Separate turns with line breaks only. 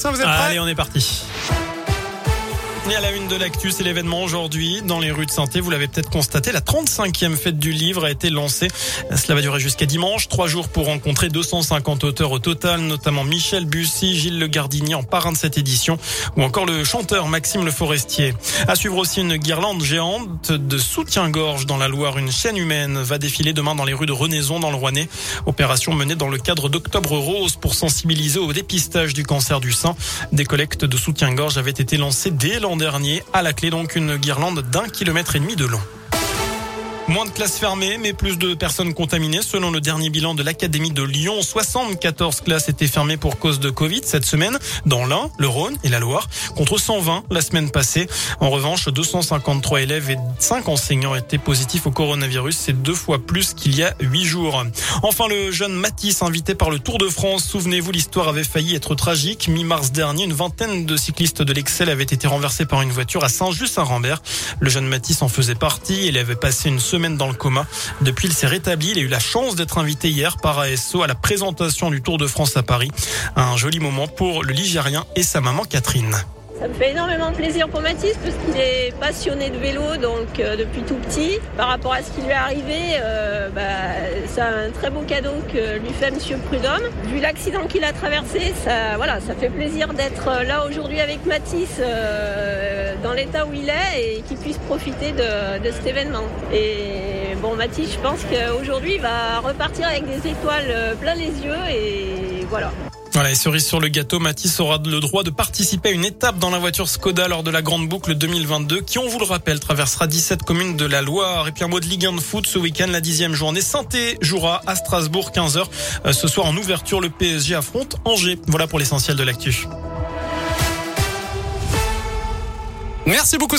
Ça, vous êtes
Allez, on est parti. Et à la une de l'actu, c'est l'événement aujourd'hui dans les rues de saint Vous l'avez peut-être constaté, la 35e fête du livre a été lancée. Cela va durer jusqu'à dimanche. Trois jours pour rencontrer 250 auteurs au total, notamment Michel Bussy, Gilles Le Gardinier en parrain de cette édition, ou encore le chanteur Maxime Le Forestier. À suivre aussi une guirlande géante de soutien-gorge dans la Loire. Une chaîne humaine va défiler demain dans les rues de Renaison dans le Rouennais. Opération menée dans le cadre d'Octobre Rose pour sensibiliser au dépistage du cancer du sein. Des collectes de soutien-gorge avaient été lancées dès l'an dernier. À la clé, donc, une guirlande d'un kilomètre et demi de long. Moins de classes fermées, mais plus de personnes contaminées. Selon le dernier bilan de l'Académie de Lyon, 74 classes étaient fermées pour cause de Covid cette semaine dans l'Ain, le Rhône et la Loire, contre 120 la semaine passée. En revanche, 253 élèves et 5 enseignants étaient positifs au coronavirus. C'est deux fois plus qu'il y a huit jours. Enfin, le jeune Matisse, invité par le Tour de France. Souvenez-vous, l'histoire avait failli être tragique. Mi-mars dernier, une vingtaine de cyclistes de l'Excel avaient été renversés par une voiture à Saint-Just-Saint-Rambert. Le jeune Matisse en faisait partie. Il avait passé une semaine dans le coma. Depuis, il s'est rétabli. Il a eu la chance d'être invité hier par ASO à la présentation du Tour de France à Paris. Un joli moment pour le Ligérien et sa maman Catherine.
Ça me fait énormément plaisir pour Mathis parce qu'il est passionné de vélo donc euh, depuis tout petit. Par rapport à ce qui lui est arrivé, euh, bah, c'est un très beau cadeau que lui fait Monsieur Prudhomme. Vu l'accident qu'il a traversé, ça, voilà, ça fait plaisir d'être là aujourd'hui avec Mathis euh, dans l'état où il est et qu'il puisse profiter de, cet événement. Et bon, Mathis, je pense qu'aujourd'hui, il va repartir avec des étoiles plein les yeux et voilà.
Voilà, et cerise sur le gâteau, Mathis aura le droit de participer à une étape dans la voiture Skoda lors de la Grande Boucle 2022, qui, on vous le rappelle, traversera 17 communes de la Loire. Et puis un mot de Ligue 1 de foot ce week-end, la dixième journée. Santé jouera à Strasbourg, 15h. Euh, ce soir, en ouverture, le PSG affronte Angers. Voilà pour l'essentiel de l'actu.
Merci beaucoup.